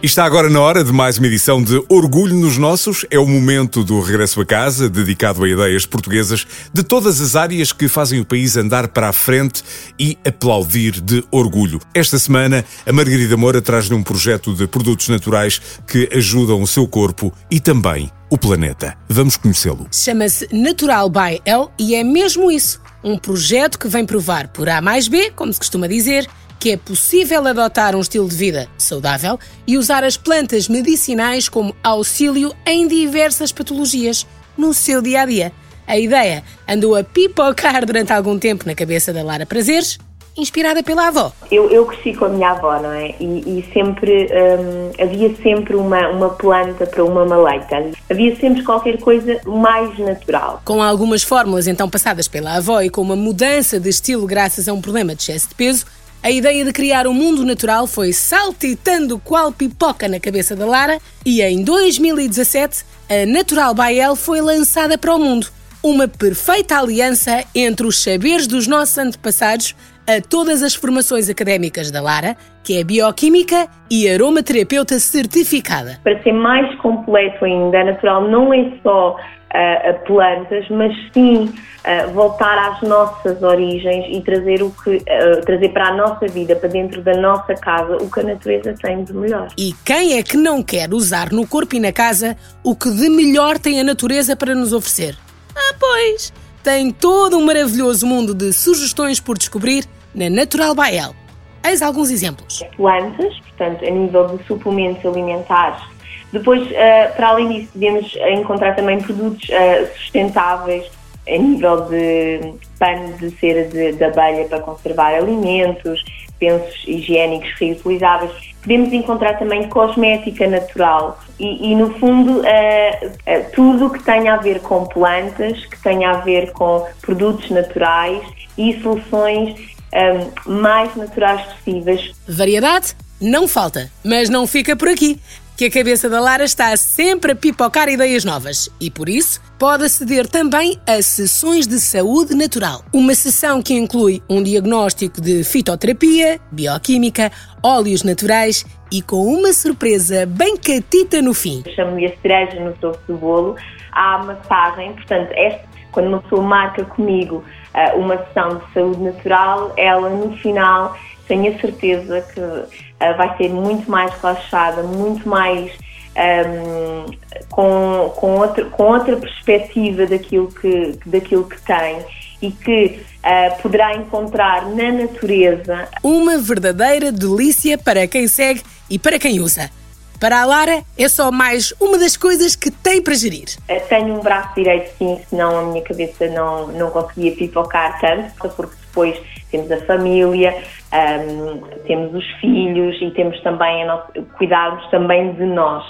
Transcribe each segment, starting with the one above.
E está agora na hora de mais uma edição de Orgulho nos Nossos. É o momento do regresso a casa, dedicado a ideias portuguesas de todas as áreas que fazem o país andar para a frente e aplaudir de orgulho. Esta semana, a Margarida Moura traz-lhe um projeto de produtos naturais que ajudam o seu corpo e também o planeta. Vamos conhecê-lo. Chama-se Natural by L e é mesmo isso. Um projeto que vem provar por A mais B, como se costuma dizer, que é possível adotar um estilo de vida saudável e usar as plantas medicinais como auxílio em diversas patologias no seu dia a dia. A ideia andou a pipocar durante algum tempo na cabeça da Lara Prazeres, inspirada pela avó. Eu, eu cresci com a minha avó, não é? E, e sempre hum, havia sempre uma, uma planta para uma maleita. Havia sempre qualquer coisa mais natural. Com algumas fórmulas então passadas pela avó e com uma mudança de estilo graças a um problema de excesso de peso, a ideia de criar um mundo natural foi saltitando qual pipoca na cabeça da Lara e em 2017 a Natural by foi lançada para o mundo. Uma perfeita aliança entre os saberes dos nossos antepassados a todas as formações académicas da Lara, que é bioquímica e aromaterapeuta certificada. Para ser mais completo ainda, a Natural não é só uh, plantas, mas sim voltar às nossas origens e trazer o que trazer para a nossa vida, para dentro da nossa casa, o que a natureza tem de melhor. E quem é que não quer usar no corpo e na casa o que de melhor tem a natureza para nos oferecer? Ah, pois! Tem todo um maravilhoso mundo de sugestões por descobrir na Natural Bael. Eis alguns exemplos. Plantas, portanto, a nível de suplementos alimentares depois, uh, para além disso, podemos encontrar também produtos uh, sustentáveis a nível de pano de cera de, de abelha para conservar alimentos, pensos higiênicos reutilizáveis. Podemos encontrar também cosmética natural e, e no fundo, tudo o que tenha a ver com plantas, que tenha a ver com produtos naturais e soluções um, mais naturais possíveis. Variedade? Não falta, mas não fica por aqui que a cabeça da Lara está sempre a pipocar ideias novas e, por isso, pode aceder também a sessões de saúde natural. Uma sessão que inclui um diagnóstico de fitoterapia, bioquímica, óleos naturais e com uma surpresa bem catita no fim. Chamo-lhe a cereja no topo do bolo. Há massagem, portanto, este, quando uma pessoa marca comigo eh, uma sessão de saúde natural, ela no final tenho a certeza que uh, vai ser muito mais relaxada, muito mais um, com, com, outra, com outra perspectiva daquilo que, daquilo que tem e que uh, poderá encontrar na natureza. Uma verdadeira delícia para quem segue e para quem usa. Para a Lara, é só mais uma das coisas que tem para gerir. Uh, tenho um braço direito, sim, senão a minha cabeça não, não conseguia pipocar tanto, porque depois temos a família, um, temos os filhos e temos também a nossa, cuidarmos também de nós.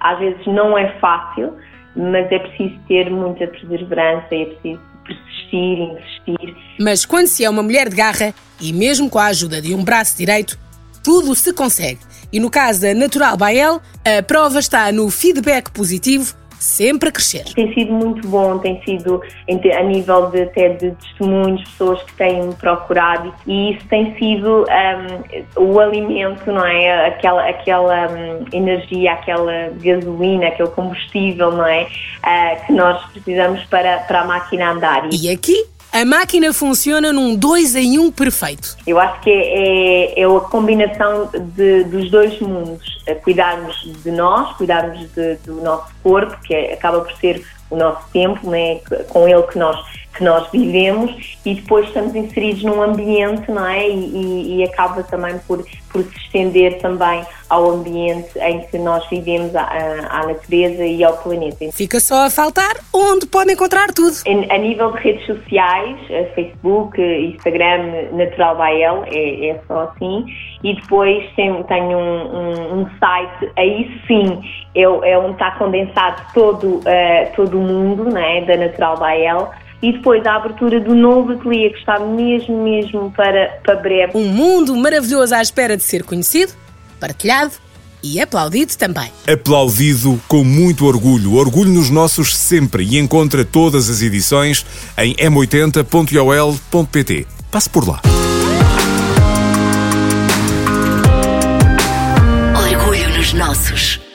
Às vezes não é fácil, mas é preciso ter muita perseverança e é preciso persistir, insistir. Mas quando se é uma mulher de garra, e mesmo com a ajuda de um braço direito, tudo se consegue. E no caso da Natural Bael, a prova está no feedback positivo sempre a crescer. Tem sido muito bom, tem sido a nível de, até de testemunhos, pessoas que têm procurado e isso tem sido um, o alimento, não é? Aquela, aquela um, energia, aquela gasolina, aquele combustível, não é? Uh, que nós precisamos para, para a máquina andar. E aqui a máquina funciona num 2 em 1 um perfeito. Eu acho que é, é, é a combinação de, dos dois mundos. Cuidarmos de nós, cuidarmos de, do nosso corpo, que é, acaba por ser o nosso tempo, né? com ele que nós que nós vivemos e depois estamos inseridos num ambiente, não é? E, e, e, acaba também por, por se estender também ao ambiente em que nós vivemos, à, à natureza e ao planeta. Fica só a faltar onde podem encontrar tudo. A nível de redes sociais, Facebook, Instagram, Natural Bael, é, é só assim. E depois tem, tenho um, um, um, site, aí sim é, é onde está condensado todo, uh, todo o mundo não é? da Natural Bael e depois a abertura do novo ateliê que está mesmo, mesmo para, para breve. Um mundo maravilhoso à espera de ser conhecido, partilhado e aplaudido também. Aplaudido com muito orgulho. Orgulho nos nossos sempre e encontra todas as edições em m80.ol.pt. Passe por lá. Orgulho nos nos nossos.